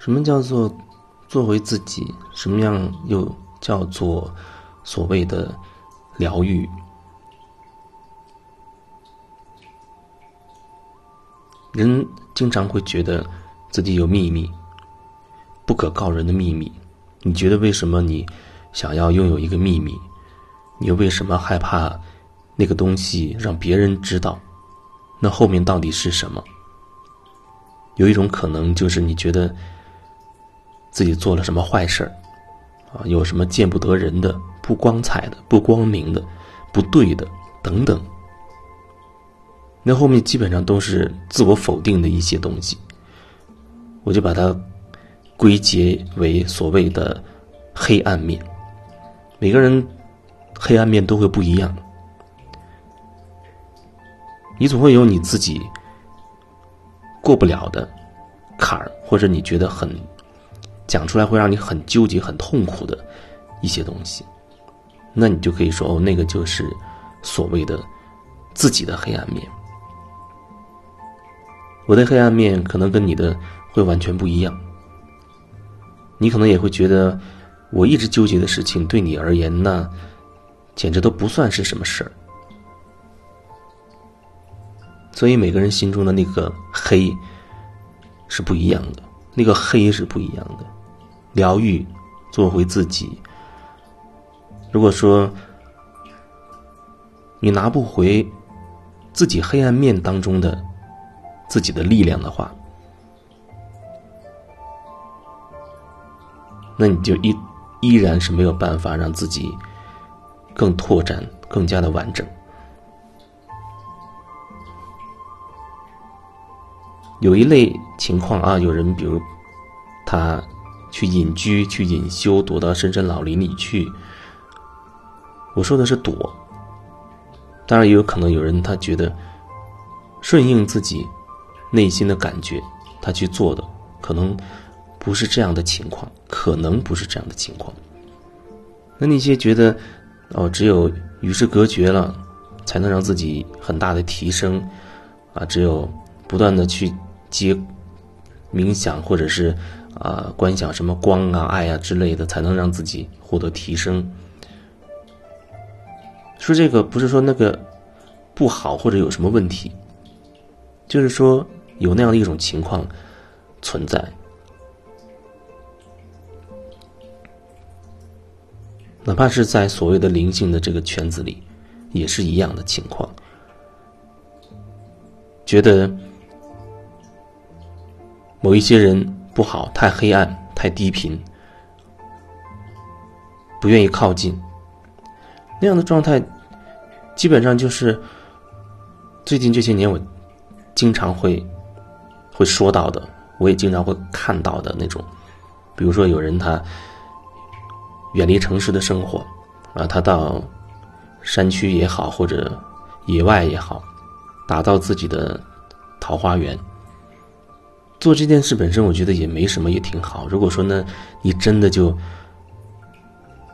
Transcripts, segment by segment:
什么叫做做回自己？什么样又叫做所谓的疗愈？人经常会觉得自己有秘密，不可告人的秘密。你觉得为什么你想要拥有一个秘密？你又为什么害怕那个东西让别人知道？那后面到底是什么？有一种可能就是你觉得自己做了什么坏事儿，啊，有什么见不得人的、不光彩的、不光明的、不对的等等。那后面基本上都是自我否定的一些东西，我就把它归结为所谓的黑暗面。每个人黑暗面都会不一样，你总会有你自己过不了的坎儿，或者你觉得很讲出来会让你很纠结、很痛苦的一些东西，那你就可以说哦，那个就是所谓的自己的黑暗面。我的黑暗面可能跟你的会完全不一样，你可能也会觉得我一直纠结的事情对你而言那简直都不算是什么事儿。所以每个人心中的那个黑是不一样的，那个黑是不一样的。疗愈，做回自己。如果说你拿不回自己黑暗面当中的。自己的力量的话，那你就依依然是没有办法让自己更拓展、更加的完整。有一类情况啊，有人比如他去隐居、去隐修，躲到深山老林里去。我说的是躲，当然也有可能有人他觉得顺应自己。内心的感觉，他去做的可能不是这样的情况，可能不是这样的情况。那那些觉得哦，只有与世隔绝了，才能让自己很大的提升啊，只有不断的去接冥想或者是啊观想什么光啊、爱啊之类的，才能让自己获得提升。说这个不是说那个不好或者有什么问题，就是说。有那样的一种情况存在，哪怕是在所谓的灵性的这个圈子里，也是一样的情况。觉得某一些人不好，太黑暗，太低频，不愿意靠近，那样的状态，基本上就是最近这些年我经常会。会说到的，我也经常会看到的那种，比如说有人他远离城市的生活，啊，他到山区也好，或者野外也好，打造自己的桃花源。做这件事本身，我觉得也没什么，也挺好。如果说呢，你真的就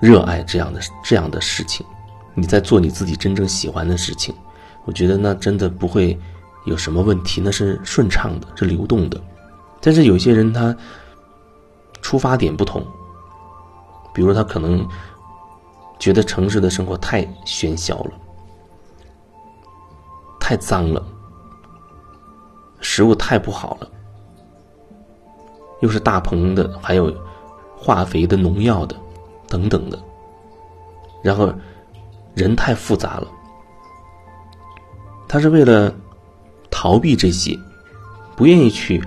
热爱这样的这样的事情，你在做你自己真正喜欢的事情，我觉得那真的不会。有什么问题？那是顺畅的，是流动的。但是有些人他出发点不同，比如他可能觉得城市的生活太喧嚣了，太脏了，食物太不好了，又是大棚的，还有化肥的、农药的等等的，然后人太复杂了，他是为了。逃避这些，不愿意去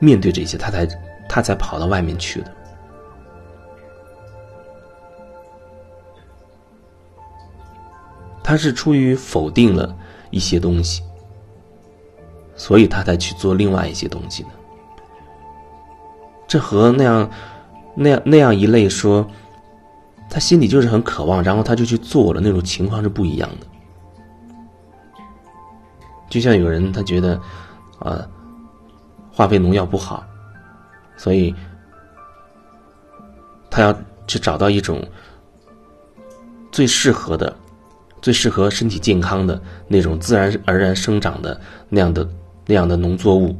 面对这些，他才他才跑到外面去的。他是出于否定了一些东西，所以他才去做另外一些东西的。这和那样那样那样一类说，他心里就是很渴望，然后他就去做了那种情况是不一样的。就像有人他觉得，啊，化肥农药不好，所以他要去找到一种最适合的、最适合身体健康的那种自然而然生长的那样的那样的农作物，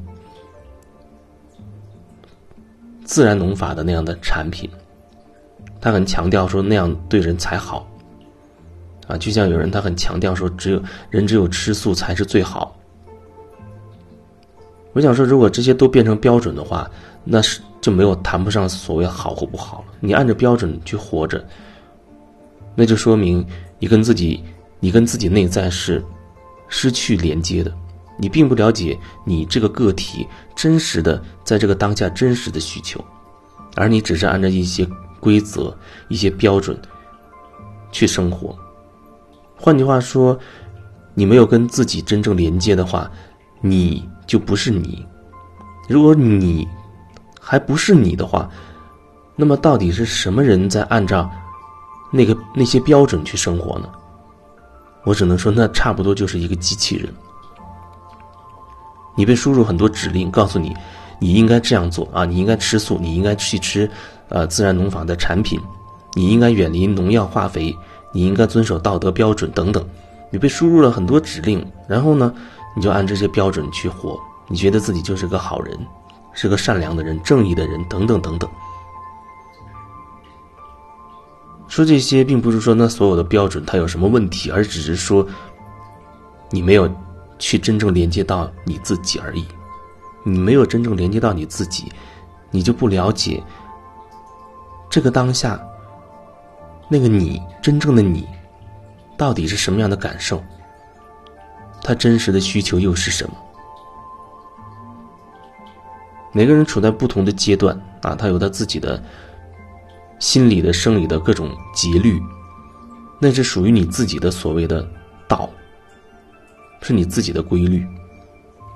自然农法的那样的产品，他很强调说那样对人才好。啊，就像有人他很强调说，只有人只有吃素才是最好。我想说，如果这些都变成标准的话，那是就没有谈不上所谓好或不好了。你按照标准去活着，那就说明你跟自己，你跟自己内在是失去连接的。你并不了解你这个个体真实的在这个当下真实的需求，而你只是按照一些规则、一些标准去生活。换句话说，你没有跟自己真正连接的话，你就不是你。如果你还不是你的话，那么到底是什么人在按照那个那些标准去生活呢？我只能说，那差不多就是一个机器人。你被输入很多指令，告诉你你应该这样做啊，你应该吃素，你应该去吃呃自然农法的产品，你应该远离农药化肥，你应该遵守道德标准等等。你被输入了很多指令，然后呢，你就按这些标准去活，你觉得自己就是个好人，是个善良的人、正义的人等等等等。说这些并不是说那所有的标准它有什么问题，而只是说你没有。去真正连接到你自己而已，你没有真正连接到你自己，你就不了解这个当下那个你真正的你到底是什么样的感受，他真实的需求又是什么？每个人处在不同的阶段啊，他有他自己的心理的、生理的各种节律，那是属于你自己的所谓的道。是你自己的规律，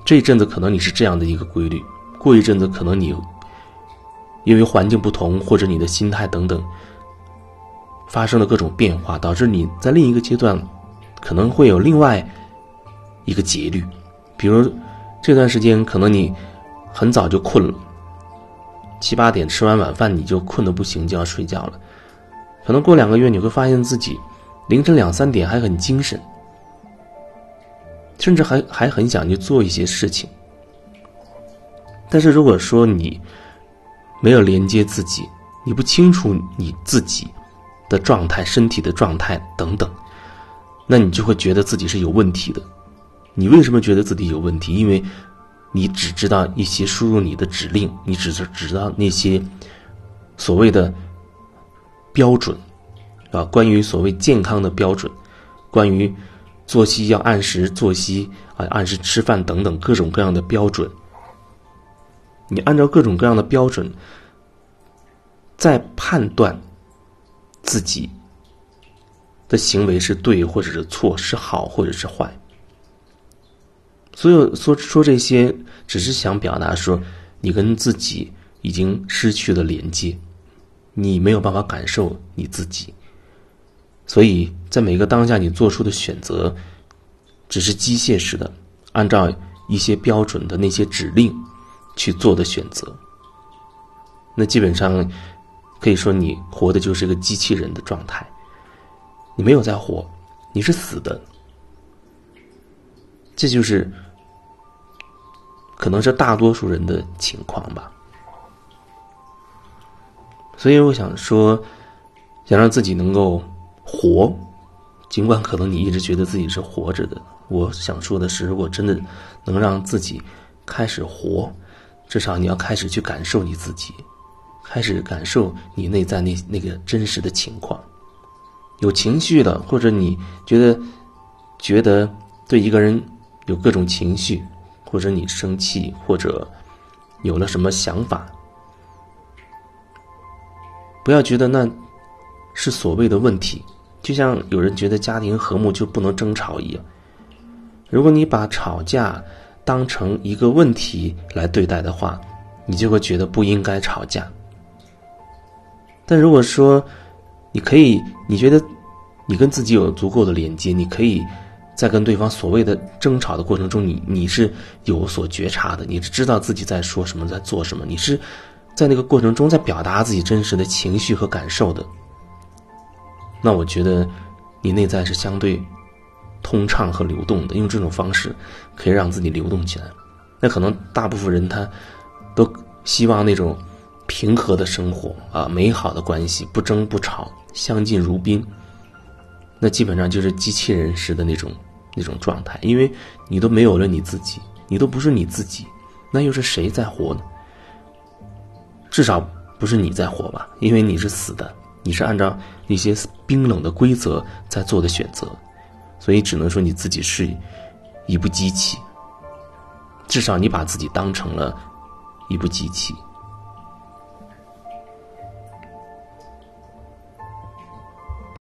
这一阵子可能你是这样的一个规律，过一阵子可能你因为环境不同或者你的心态等等发生了各种变化，导致你在另一个阶段可能会有另外一个节律。比如这段时间可能你很早就困了，七八点吃完晚饭你就困得不行，就要睡觉了。可能过两个月你会发现自己凌晨两三点还很精神。甚至还还很想去做一些事情，但是如果说你没有连接自己，你不清楚你自己的状态、身体的状态等等，那你就会觉得自己是有问题的。你为什么觉得自己有问题？因为你只知道一些输入你的指令，你只是只知道那些所谓的标准啊，关于所谓健康的标准，关于。作息要按时作息啊，按时吃饭等等各种各样的标准。你按照各种各样的标准，在判断自己的行为是对或者是错，是好或者是坏。所有说说这些，只是想表达说，你跟自己已经失去了连接，你没有办法感受你自己。所以在每个当下，你做出的选择，只是机械式的，按照一些标准的那些指令去做的选择。那基本上可以说，你活的就是一个机器人的状态，你没有在活，你是死的。这就是可能是大多数人的情况吧。所以我想说，想让自己能够。活，尽管可能你一直觉得自己是活着的，我想说的是，如果真的能让自己开始活，至少你要开始去感受你自己，开始感受你内在那那个真实的情况。有情绪了，或者你觉得觉得对一个人有各种情绪，或者你生气，或者有了什么想法，不要觉得那是所谓的问题。就像有人觉得家庭和睦就不能争吵一样，如果你把吵架当成一个问题来对待的话，你就会觉得不应该吵架。但如果说你可以，你觉得你跟自己有足够的连接，你可以在跟对方所谓的争吵的过程中，你你是有所觉察的，你是知道自己在说什么，在做什么，你是在那个过程中在表达自己真实的情绪和感受的。那我觉得，你内在是相对通畅和流动的，用这种方式可以让自己流动起来。那可能大部分人他都希望那种平和的生活啊，美好的关系，不争不吵，相敬如宾，那基本上就是机器人式的那种那种状态，因为你都没有了你自己，你都不是你自己，那又是谁在活呢？至少不是你在活吧，因为你是死的，你是按照那些冰冷的规则在做的选择，所以只能说你自己是一部机器。至少你把自己当成了一部机器。